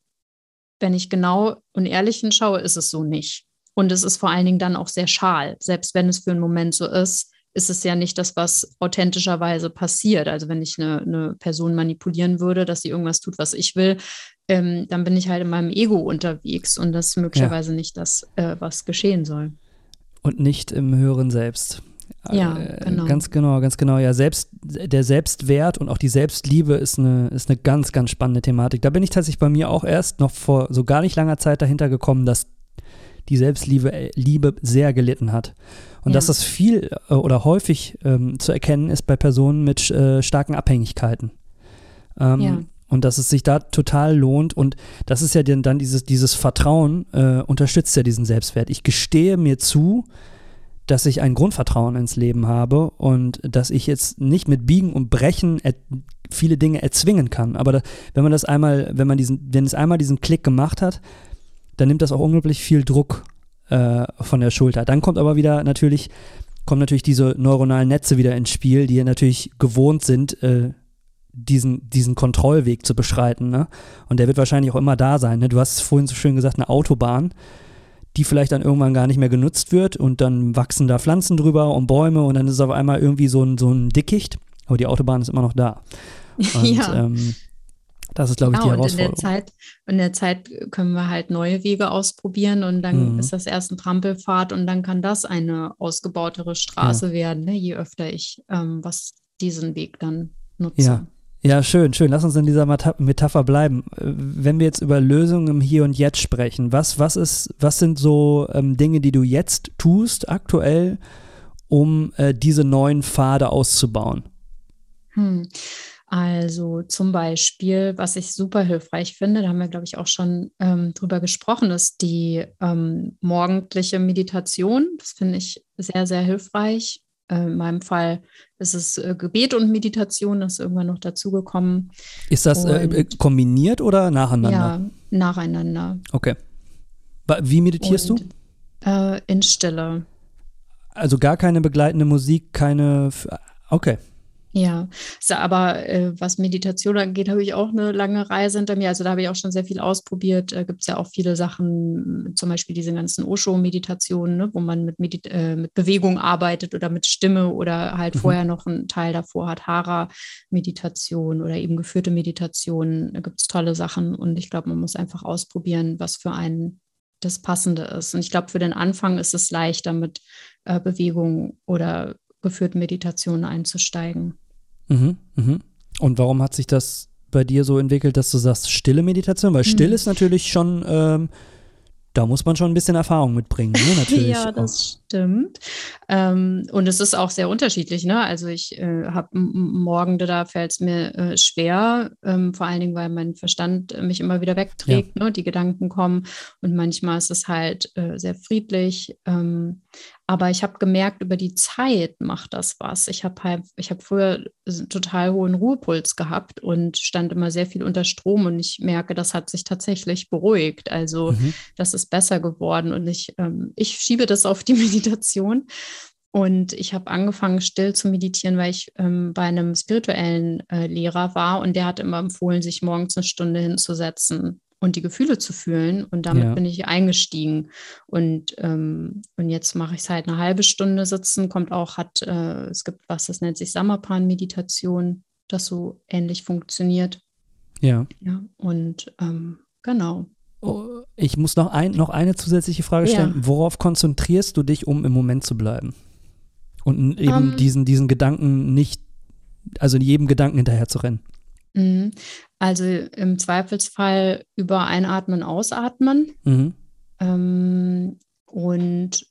wenn ich genau und ehrlich hinschaue, ist es so nicht. Und es ist vor allen Dingen dann auch sehr schal. Selbst wenn es für einen Moment so ist, ist es ja nicht das, was authentischerweise passiert. Also wenn ich eine, eine Person manipulieren würde, dass sie irgendwas tut, was ich will, ähm, dann bin ich halt in meinem Ego unterwegs und das ist möglicherweise ja. nicht das, äh, was geschehen soll und nicht im höheren Selbst. Ja, äh, genau. Ganz genau, ganz genau. Ja, selbst, der Selbstwert und auch die Selbstliebe ist eine, ist eine ganz, ganz spannende Thematik. Da bin ich tatsächlich bei mir auch erst noch vor so gar nicht langer Zeit dahinter gekommen, dass die Selbstliebe äh, Liebe sehr gelitten hat. Und ja. dass das viel äh, oder häufig ähm, zu erkennen ist bei Personen mit äh, starken Abhängigkeiten. Ähm, ja. Und dass es sich da total lohnt. Und das ist ja dann, dann dieses, dieses Vertrauen, äh, unterstützt ja diesen Selbstwert. Ich gestehe mir zu, dass ich ein Grundvertrauen ins Leben habe und dass ich jetzt nicht mit Biegen und Brechen viele Dinge erzwingen kann. Aber da, wenn man das einmal, wenn man diesen, wenn es einmal diesen Klick gemacht hat, dann nimmt das auch unglaublich viel Druck äh, von der Schulter. Dann kommt aber wieder natürlich, kommen natürlich diese neuronalen Netze wieder ins Spiel, die natürlich gewohnt sind, äh, diesen, diesen Kontrollweg zu beschreiten. Ne? Und der wird wahrscheinlich auch immer da sein. Ne? Du hast vorhin so schön gesagt, eine Autobahn, die vielleicht dann irgendwann gar nicht mehr genutzt wird und dann wachsen da Pflanzen drüber und Bäume und dann ist es auf einmal irgendwie so ein, so ein Dickicht. Aber die Autobahn ist immer noch da. Und, ja. Ähm, das ist, glaube ich, genau, die Herausforderung. Und in, der Zeit, in der Zeit können wir halt neue Wege ausprobieren und dann mhm. ist das erst ein Trampelpfad und dann kann das eine ausgebautere Straße ja. werden, ne? je öfter ich ähm, was diesen Weg dann nutze. Ja. Ja, schön, schön. Lass uns in dieser Metapher bleiben. Wenn wir jetzt über Lösungen im Hier und Jetzt sprechen, was, was, ist, was sind so ähm, Dinge, die du jetzt tust, aktuell, um äh, diese neuen Pfade auszubauen? Hm. Also zum Beispiel, was ich super hilfreich finde, da haben wir, glaube ich, auch schon ähm, drüber gesprochen, ist die ähm, morgendliche Meditation. Das finde ich sehr, sehr hilfreich. Äh, in meinem Fall ist es äh, Gebet und Meditation, das ist irgendwann noch dazugekommen. Ist das äh, kombiniert oder nacheinander? Ja, nacheinander. Okay. Wie meditierst und, du? Äh, in Stille. Also gar keine begleitende Musik, keine. Okay. Ja, aber äh, was Meditation angeht, habe ich auch eine lange Reise hinter mir. Also da habe ich auch schon sehr viel ausprobiert. Äh, Gibt es ja auch viele Sachen, zum Beispiel diese ganzen Osho-Meditationen, ne, wo man mit, Medit äh, mit Bewegung arbeitet oder mit Stimme oder halt mhm. vorher noch einen Teil davor hat, Hara-Meditation oder eben geführte Meditationen. Da gibt es tolle Sachen und ich glaube, man muss einfach ausprobieren, was für einen das Passende ist. Und ich glaube, für den Anfang ist es leichter mit äh, Bewegung oder geführten Meditationen einzusteigen. Mhm, mhm. Und warum hat sich das bei dir so entwickelt, dass du sagst, stille Meditation? Weil still mhm. ist natürlich schon ähm, da muss man schon ein bisschen Erfahrung mitbringen, ne? natürlich. ja, das stimmt. Ähm, und es ist auch sehr unterschiedlich. Ne? Also ich äh, habe Morgende, da fällt es mir äh, schwer, ähm, vor allen Dingen, weil mein Verstand mich immer wieder wegträgt, ja. ne? die Gedanken kommen. Und manchmal ist es halt äh, sehr friedlich. Aber ich habe gemerkt, über die Zeit macht das was. Ich habe halt, ich habe früher einen total hohen Ruhepuls gehabt und stand immer sehr viel unter Strom und ich merke, das hat sich tatsächlich beruhigt. Also mhm. das ist besser geworden und ich, ähm, ich schiebe das auf die Meditation. Und ich habe angefangen, still zu meditieren, weil ich ähm, bei einem spirituellen äh, Lehrer war und der hat immer empfohlen, sich morgens eine Stunde hinzusetzen und die Gefühle zu fühlen. Und damit ja. bin ich eingestiegen. Und, ähm, und jetzt mache ich es halt eine halbe Stunde sitzen, kommt auch, hat, äh, es gibt was, das nennt sich Samapan-Meditation, das so ähnlich funktioniert. Ja. Ja, und ähm, genau. Oh, ich muss noch, ein, noch eine zusätzliche Frage stellen. Ja. Worauf konzentrierst du dich, um im Moment zu bleiben? Und eben um, ähm. diesen, diesen Gedanken nicht, also jedem Gedanken hinterher zu rennen. Mhm. Also im Zweifelsfall über Einatmen, Ausatmen. Mhm. Ähm, und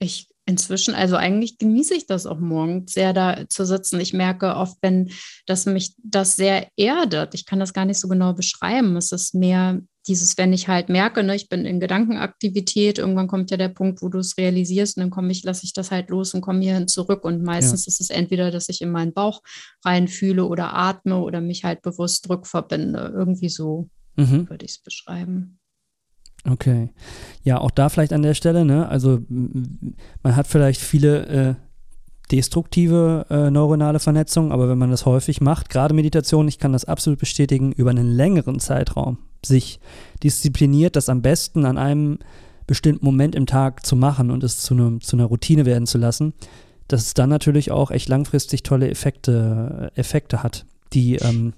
ich inzwischen, also eigentlich genieße ich das auch morgens sehr da zu sitzen. Ich merke oft, wenn das mich das sehr erdet. Ich kann das gar nicht so genau beschreiben. Es ist mehr dieses, wenn ich halt merke, ne, ich bin in Gedankenaktivität, irgendwann kommt ja der Punkt, wo du es realisierst und dann komme ich, lasse ich das halt los und komme hierhin zurück. Und meistens ja. ist es entweder, dass ich in meinen Bauch reinfühle oder atme oder mich halt bewusst rückverbinde. Irgendwie so mhm. würde ich es beschreiben. Okay. Ja, auch da vielleicht an der Stelle, ne? Also man hat vielleicht viele äh, destruktive äh, neuronale Vernetzungen, aber wenn man das häufig macht, gerade Meditation, ich kann das absolut bestätigen, über einen längeren Zeitraum sich diszipliniert, das am besten an einem bestimmten Moment im Tag zu machen und es zu, ne, zu einer Routine werden zu lassen, dass es dann natürlich auch echt langfristig tolle Effekte, Effekte hat, die ähm,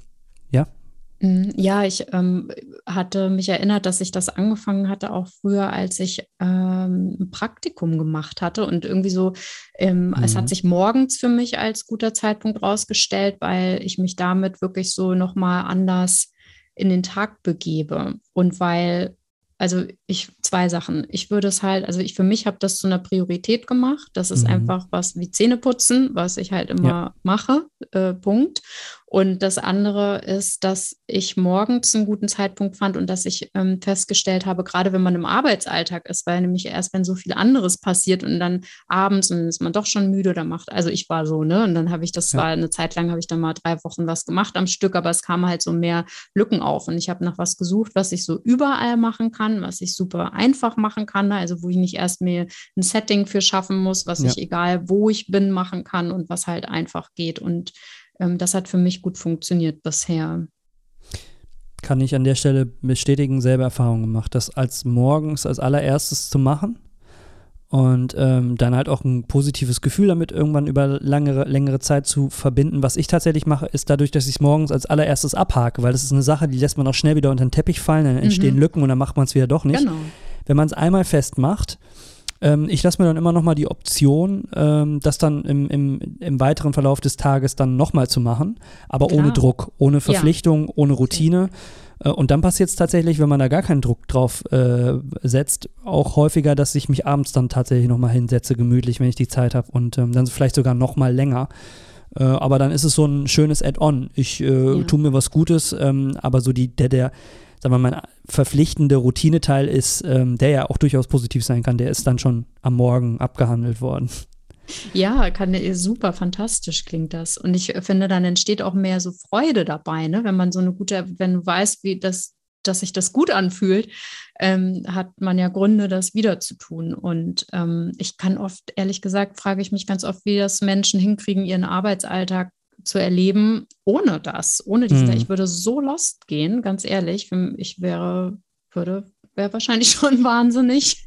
Mhm, ja, ich ähm, hatte mich erinnert, dass ich das angefangen hatte, auch früher, als ich ähm, ein Praktikum gemacht hatte. Und irgendwie so, ähm, mhm. es hat mhm. sich morgens für mich als guter Zeitpunkt rausgestellt, weil ich mich damit wirklich so nochmal anders in den Tag begebe. Und weil also ich zwei Sachen. Ich würde es halt, also ich für mich habe das zu einer Priorität gemacht. Das ist mhm. einfach was wie Zähneputzen, was ich halt immer ja. mache. Äh, Punkt. Und das andere ist, dass ich morgens einen guten Zeitpunkt fand und dass ich ähm, festgestellt habe, gerade wenn man im Arbeitsalltag ist, weil nämlich erst, wenn so viel anderes passiert und dann abends und dann ist man doch schon müde oder macht, also ich war so, ne? Und dann habe ich, das ja. war eine Zeit lang, habe ich dann mal drei Wochen was gemacht am Stück, aber es kamen halt so mehr Lücken auf und ich habe nach was gesucht, was ich so überall machen kann, was ich super einfach machen kann, also wo ich nicht erst mir ein Setting für schaffen muss, was ja. ich egal wo ich bin machen kann und was halt einfach geht und das hat für mich gut funktioniert bisher. Kann ich an der Stelle bestätigen, selber Erfahrung gemacht, das als morgens als allererstes zu machen und ähm, dann halt auch ein positives Gefühl damit irgendwann über langere, längere Zeit zu verbinden. Was ich tatsächlich mache, ist dadurch, dass ich es morgens als allererstes abhake, weil das ist eine Sache, die lässt man auch schnell wieder unter den Teppich fallen, dann entstehen mhm. Lücken und dann macht man es wieder doch nicht. Genau. Wenn man es einmal festmacht, ähm, ich lasse mir dann immer nochmal die Option, ähm, das dann im, im, im weiteren Verlauf des Tages dann nochmal zu machen, aber Klar. ohne Druck, ohne Verpflichtung, ja. ohne Routine. Okay. Äh, und dann passiert es tatsächlich, wenn man da gar keinen Druck drauf äh, setzt, auch häufiger, dass ich mich abends dann tatsächlich nochmal hinsetze, gemütlich, wenn ich die Zeit habe und ähm, dann vielleicht sogar nochmal länger. Äh, aber dann ist es so ein schönes Add-on. Ich äh, ja. tue mir was Gutes, ähm, aber so die, der, der, sagen wir mal, mein verpflichtende Routineteil ist, ähm, der ja auch durchaus positiv sein kann, der ist dann schon am Morgen abgehandelt worden. Ja, kann super fantastisch klingt das. Und ich finde, dann entsteht auch mehr so Freude dabei, ne? wenn man so eine gute, wenn du weißt, wie das, dass sich das gut anfühlt, ähm, hat man ja Gründe, das wieder zu tun. Und ähm, ich kann oft, ehrlich gesagt, frage ich mich ganz oft, wie das Menschen hinkriegen, ihren Arbeitsalltag zu erleben ohne das, ohne diese, mhm. ich würde so lost gehen, ganz ehrlich. Ich wäre, würde, wäre wahrscheinlich schon wahnsinnig.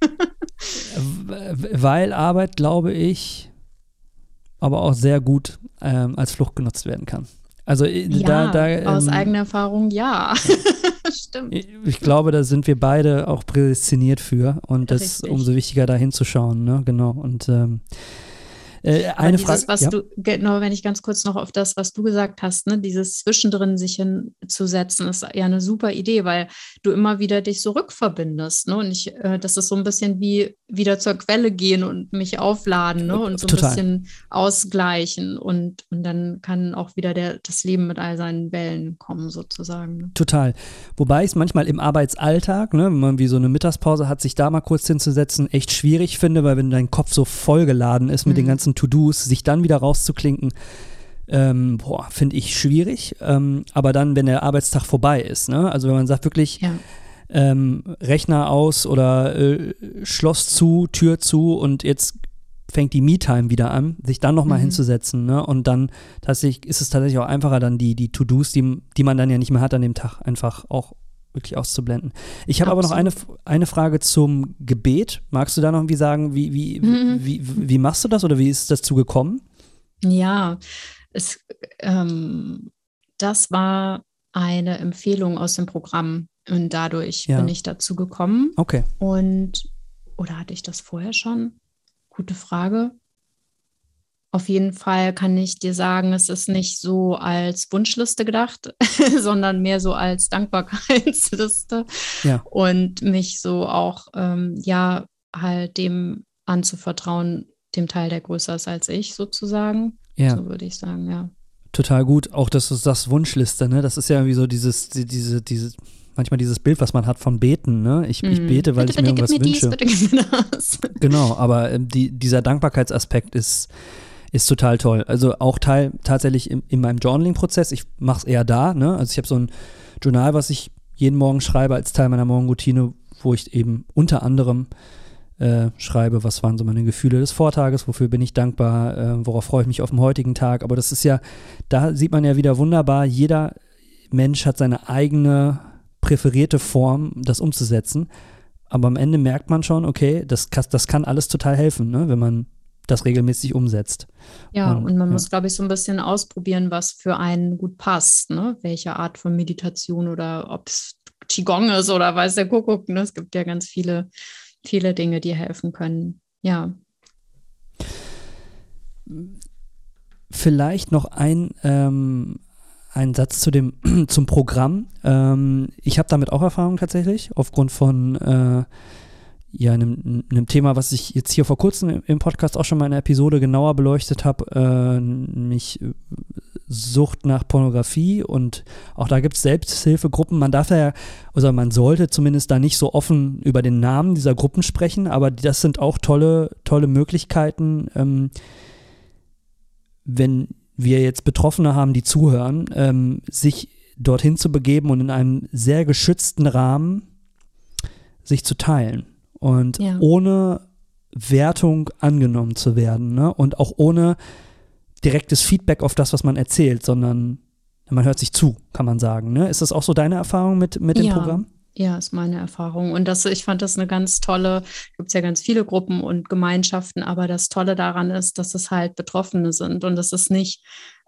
Weil Arbeit, glaube ich, aber auch sehr gut ähm, als Flucht genutzt werden kann. Also äh, ja, da, da ähm, aus eigener Erfahrung ja. Stimmt. Ich, ich, glaube, da sind wir beide auch prädestiniert für und das ist umso wichtiger, da hinzuschauen, ne? Genau. Und ähm, Äh, eine dieses, Frage. was Ja. du, genau, wenn ich ganz kurz noch auf das, was du gesagt hast, ne, dieses Zwischendrin sich hinzusetzen, ist ja eine super Idee, weil du immer wieder dich so rückverbindest. Ne? Und ich, äh, das ist so ein bisschen wie wieder zur Quelle gehen und mich aufladen ne? und so ein Total. bisschen ausgleichen. Und, und dann kann auch wieder der, das Leben mit all seinen Wellen kommen, sozusagen. Ne? Total. Wobei ich es manchmal im Arbeitsalltag, ne, wenn man wie so eine Mittagspause hat, sich da mal kurz hinzusetzen, echt schwierig finde, weil wenn dein Kopf so vollgeladen ist mit den Mhm. Ganzen To-Dos, sich dann wieder rauszuklinken, ähm, finde ich schwierig. Ähm, aber dann, wenn der Arbeitstag vorbei ist, ne, also wenn man sagt wirklich, Ja. ähm, Rechner aus oder äh, Schloss zu, Tür zu und jetzt fängt die Me-Time wieder an, sich dann nochmal Mhm. hinzusetzen. Ne? Und dann tatsächlich ist es tatsächlich auch einfacher, dann die, die To-Dos, die, die man dann ja nicht mehr hat an dem Tag, einfach auch wirklich auszublenden. Ich habe aber noch eine, eine Frage zum Gebet. Magst du da noch irgendwie sagen, wie, wie, Mhm. wie, wie, machst du das oder wie ist es dazu gekommen? Ja, es, ähm, das war eine Empfehlung aus dem Programm und dadurch Ja. bin ich dazu gekommen. Okay. Und, oder hatte ich das vorher schon? Gute Frage. Auf jeden Fall kann ich dir sagen, es ist nicht so als Wunschliste gedacht, sondern mehr so als Dankbarkeitsliste Ja. und mich so auch, ähm, ja, halt dem anzuvertrauen, dem Teil, der größer ist als ich, sozusagen. Ja. So würde ich sagen, ja. Total gut. Auch das ist das Wunschliste, ne? Das ist ja irgendwie so dieses, die- diese, diese, manchmal dieses Bild, was man hat von Beten, ne? Ich, ich Mhm. bete, weil bitte, ich mir bitte, irgendwas gib mir wünsche. dies, bitte gib mir das. Genau, aber ähm, die, dieser Dankbarkeitsaspekt ist, ist total toll. Also auch Teil tatsächlich in, in meinem Journaling-Prozess. Ich mache es eher da, ne? Also ich habe so ein Journal, was ich jeden Morgen schreibe als Teil meiner Morgenroutine, wo ich eben unter anderem äh, schreibe, was waren so meine Gefühle des Vortages, wofür bin ich dankbar, äh, worauf freue ich mich auf den heutigen Tag. Aber das ist ja, da sieht man ja wieder wunderbar, jeder Mensch hat seine eigene präferierte Form, das umzusetzen. Aber am Ende merkt man schon, okay, das, kann- das kann alles total helfen, ne, wenn man das regelmäßig umsetzt. Ja, Und, und man ja. muss, glaube ich, so ein bisschen ausprobieren, was für einen gut passt, ne? Welche Art von Meditation oder ob es Qigong ist oder weiß der Kuckuck. Ne? Es gibt ja ganz viele, viele Dinge, die helfen können. Ja. Vielleicht noch ein, ähm, ein Satz zu dem, zum Programm. Ähm, ich habe damit auch Erfahrung tatsächlich, aufgrund von äh, ja, einem, einem Thema, was ich jetzt hier vor kurzem im- Podcast auch schon mal in einer Episode genauer beleuchtet habe, äh, nämlich äh, Sucht nach Pornografie. Und auch da gibt es Selbsthilfegruppen. Man darf ja, oder man sollte zumindest da nicht so offen über den Namen dieser Gruppen sprechen, aber das sind auch tolle, tolle Möglichkeiten, ähm, wenn wir jetzt Betroffene haben, die zuhören, ähm, sich dorthin zu begeben und in einem sehr geschützten Rahmen sich zu teilen und Ja. ohne Wertung angenommen zu werden ne? und auch ohne direktes Feedback auf das, was man erzählt, sondern man hört sich zu, kann man sagen. Ne? Ist das auch so deine Erfahrung mit, mit dem Ja. Programm? Ja, ist meine Erfahrung. Und das, ich fand das eine ganz tolle, gibt es ja ganz viele Gruppen und Gemeinschaften, aber das Tolle daran ist, dass es halt Betroffene sind. Und das ist nicht,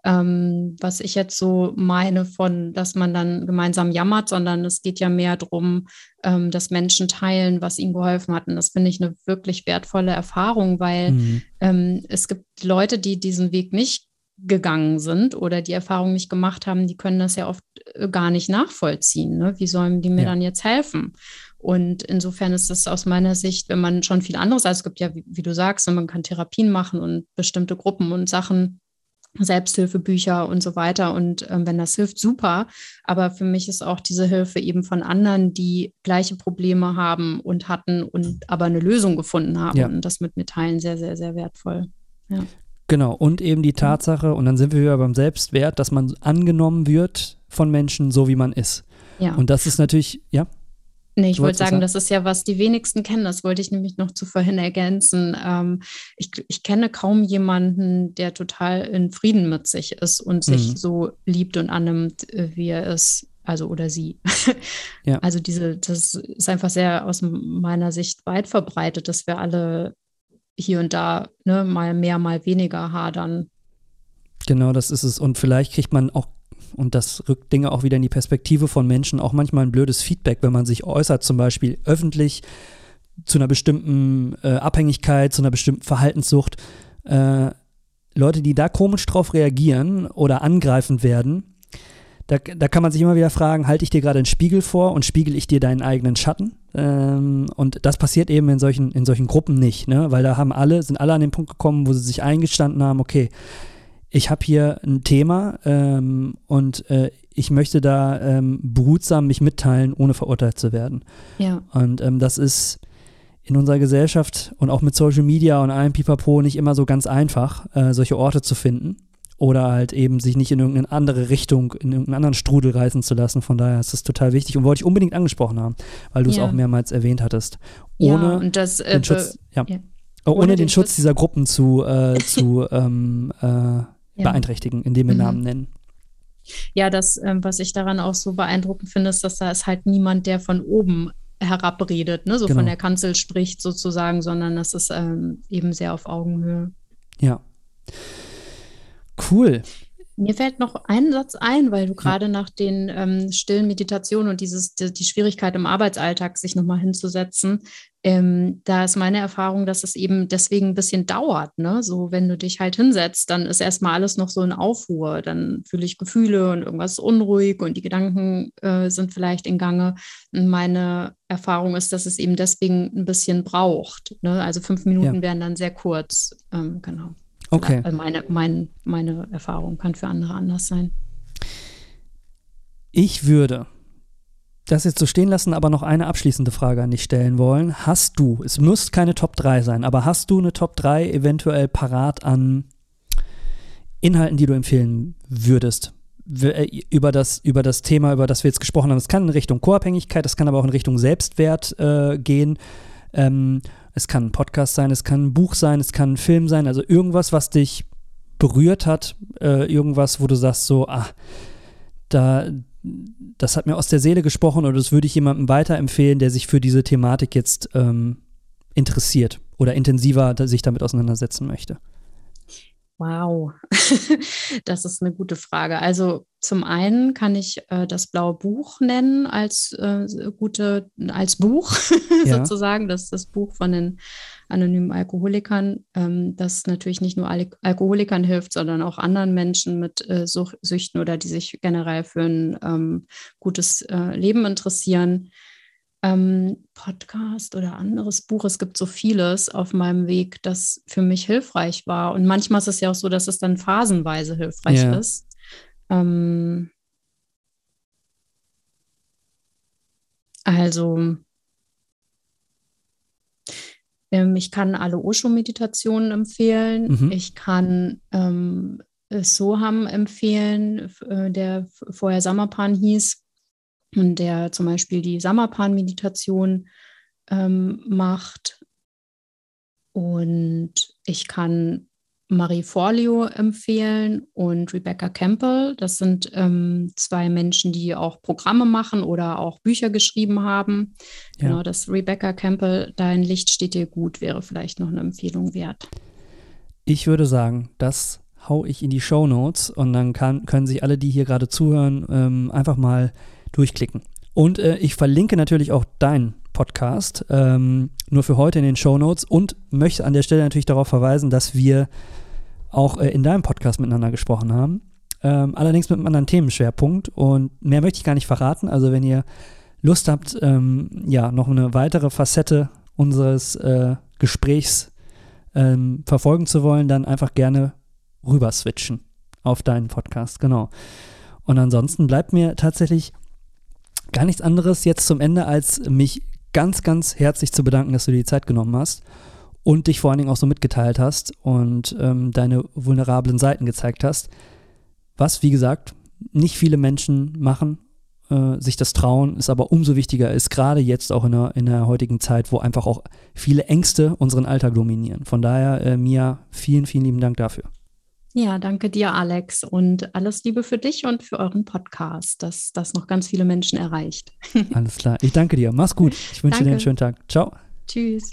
ähm, was ich jetzt so meine von, dass man dann gemeinsam jammert, sondern es geht ja mehr darum, ähm, dass Menschen teilen, was ihnen geholfen hat. Und das finde ich eine wirklich wertvolle Erfahrung, weil Mhm. ähm, es gibt Leute, die diesen Weg nicht gegangen sind oder die Erfahrung nicht gemacht haben, die können das ja oft äh, gar nicht nachvollziehen. Ne? Wie sollen die mir Ja. dann jetzt helfen? Und insofern ist es aus meiner Sicht, wenn man schon viel anderes, also es gibt ja, wie, wie du sagst, man kann Therapien machen und bestimmte Gruppen und Sachen, Selbsthilfebücher und so weiter. Und ähm, wenn das hilft, super. Aber für mich ist auch diese Hilfe eben von anderen, die gleiche Probleme haben und hatten und aber eine Lösung gefunden haben. Ja. Und das mit mir teilen sehr, sehr, sehr wertvoll. Genau, und eben die Tatsache, und dann sind wir wieder beim Selbstwert, dass man angenommen wird von Menschen, so wie man ist. Ja. Und das ist natürlich, ja, Nee, ich wollte sagen, das ist ja, was die wenigsten kennen. Das wollte ich nämlich noch zu vorhin ergänzen. Ähm, ich, ich kenne kaum jemanden, der total in Frieden mit sich ist und sich Mhm. so liebt und annimmt, äh, wie er ist. Also oder sie. Ja. Also diese, das ist einfach sehr aus meiner Sicht weit verbreitet, dass wir alle hier und da ne, mal mehr, mal weniger hadern. Genau, das ist es. Und vielleicht kriegt man auch, und das rückt Dinge auch wieder in die Perspektive von Menschen, auch manchmal ein blödes Feedback, wenn man sich äußert, zum Beispiel öffentlich zu einer bestimmten äh, Abhängigkeit, zu einer bestimmten Verhaltenssucht. Äh, Leute, die da komisch drauf reagieren oder angreifend werden, da, da kann man sich immer wieder fragen, halte ich dir gerade einen Spiegel vor und spiegel ich dir deinen eigenen Schatten? Ähm, und das passiert eben in solchen, in solchen Gruppen nicht, ne? weil da haben alle, sind alle an den Punkt gekommen, wo sie sich eingestanden haben, okay, ich habe hier ein Thema ähm, und äh, ich möchte da ähm, behutsam mich mitteilen, ohne verurteilt zu werden. Ja. Und ähm, das ist in unserer Gesellschaft und auch mit Social Media und allem Pipapo nicht immer so ganz einfach, äh, solche Orte zu finden oder halt eben sich nicht in irgendeine andere Richtung, in irgendeinen anderen Strudel reißen zu lassen. Von daher ist das total wichtig und wollte ich unbedingt angesprochen haben, weil du es Ja. auch mehrmals erwähnt hattest. Ohne ja, das, äh, den Schutz, ja. Oh, ohne, ohne den, den Schutz Schutz- dieser Gruppen zu, äh, zu ähm, äh, ja. beeinträchtigen, indem wir Mhm. Namen nennen. Ja, das, ähm, was ich daran auch so beeindruckend finde, ist, dass da ist halt niemand, der von oben herabredet, ne, so Genau. von der Kanzel spricht sozusagen, sondern das ist ähm, eben sehr auf Augenhöhe. Ja. Cool. Mir fällt noch ein Satz ein, weil du gerade nach den ähm, stillen Meditationen und dieses, die, die Schwierigkeit im Arbeitsalltag, sich nochmal hinzusetzen, ähm, da ist meine Erfahrung, dass es eben deswegen ein bisschen dauert. Ne? So, wenn du dich halt hinsetzt, dann ist erstmal alles noch so in Aufruhr. Dann fühle ich Gefühle und irgendwas ist unruhig und die Gedanken äh, sind vielleicht in Gange. Und meine Erfahrung ist, dass es eben deswegen ein bisschen braucht. Ne? Also fünf Minuten Ja. wären dann sehr kurz. Ähm, genau. Okay. Also meine, mein, meine Erfahrung kann für andere anders sein. Ich würde das jetzt so stehen lassen, aber noch eine abschließende Frage an dich stellen wollen. Hast du, es muss keine Top 3 sein, aber hast du eine Top 3 eventuell parat an Inhalten, die du empfehlen würdest? Äh, Über das, über das Thema, über das wir jetzt gesprochen haben. Es kann in Richtung Co-Abhängigkeit, es kann aber auch in Richtung Selbstwert äh, gehen. Ähm, es kann ein Podcast sein, es kann ein Buch sein, es kann ein Film sein, also irgendwas, was dich berührt hat, äh, irgendwas, wo du sagst so, ah, da, das hat mir aus der Seele gesprochen oder das würde ich jemandem weiterempfehlen, der sich für diese Thematik jetzt ähm, interessiert oder intensiver sich damit auseinandersetzen möchte. Wow, das ist eine gute Frage. Also zum einen kann ich äh, das blaue Buch nennen als äh, gute, als Buch Ja. sozusagen. Das ist das Buch von den anonymen Alkoholikern, ähm, das natürlich nicht nur Al Alkoholikern hilft, sondern auch anderen Menschen mit äh, Such Süchten oder die sich generell für ein ähm, gutes äh, Leben interessieren. Ähm, Podcast oder anderes Buch. Es gibt so vieles auf meinem Weg, das für mich hilfreich war. Und manchmal ist es ja auch so, dass es dann phasenweise hilfreich Ja. ist. Ähm, also, ähm, ich kann alle Osho-Meditationen empfehlen. Mhm. Ich kann ähm, Soham empfehlen, äh, der vorher Samapan hieß und der zum Beispiel die Samapan-Meditation ähm, macht. Und ich kann Marie Forleo empfehlen und Rebecca Campbell. Das sind ähm, zwei Menschen, die auch Programme machen oder auch Bücher geschrieben haben. Ja. Genau, das Rebecca Campbell, Dein Licht steht dir gut, wäre vielleicht noch eine Empfehlung wert. Ich würde sagen, das hau ich in die Show Notes und dann kann, können sich alle, die hier gerade zuhören, ähm, einfach mal durchklicken. Und äh, ich verlinke natürlich auch deinen Podcast, ähm, nur für heute in den Show Notes und möchte an der Stelle natürlich darauf verweisen, dass wir auch äh, in deinem Podcast miteinander gesprochen haben. Ähm, allerdings mit einem anderen Themenschwerpunkt und mehr möchte ich gar nicht verraten. Also wenn ihr Lust habt, ähm, ja, noch eine weitere Facette unseres äh, Gesprächs ähm, verfolgen zu wollen, dann einfach gerne rüber switchen auf deinen Podcast, genau. Und ansonsten bleibt mir tatsächlich gar nichts anderes jetzt zum Ende, als mich ganz, ganz herzlich zu bedanken, dass du dir die Zeit genommen hast und dich vor allen Dingen auch so mitgeteilt hast und ähm, deine vulnerablen Seiten gezeigt hast. Was, wie gesagt, nicht viele Menschen machen, äh, sich das trauen, ist aber umso wichtiger ist, gerade jetzt auch in der, in der heutigen Zeit, wo einfach auch viele Ängste unseren Alltag dominieren. Von daher, äh, Mia, vielen, vielen lieben Dank dafür. Ja, danke dir, Alex, und alles Liebe für dich und für euren Podcast, dass das noch ganz viele Menschen erreicht. Alles klar. Ich danke dir. Mach's gut. Ich wünsche dir einen Danke. schönen Tag. Ciao. Tschüss.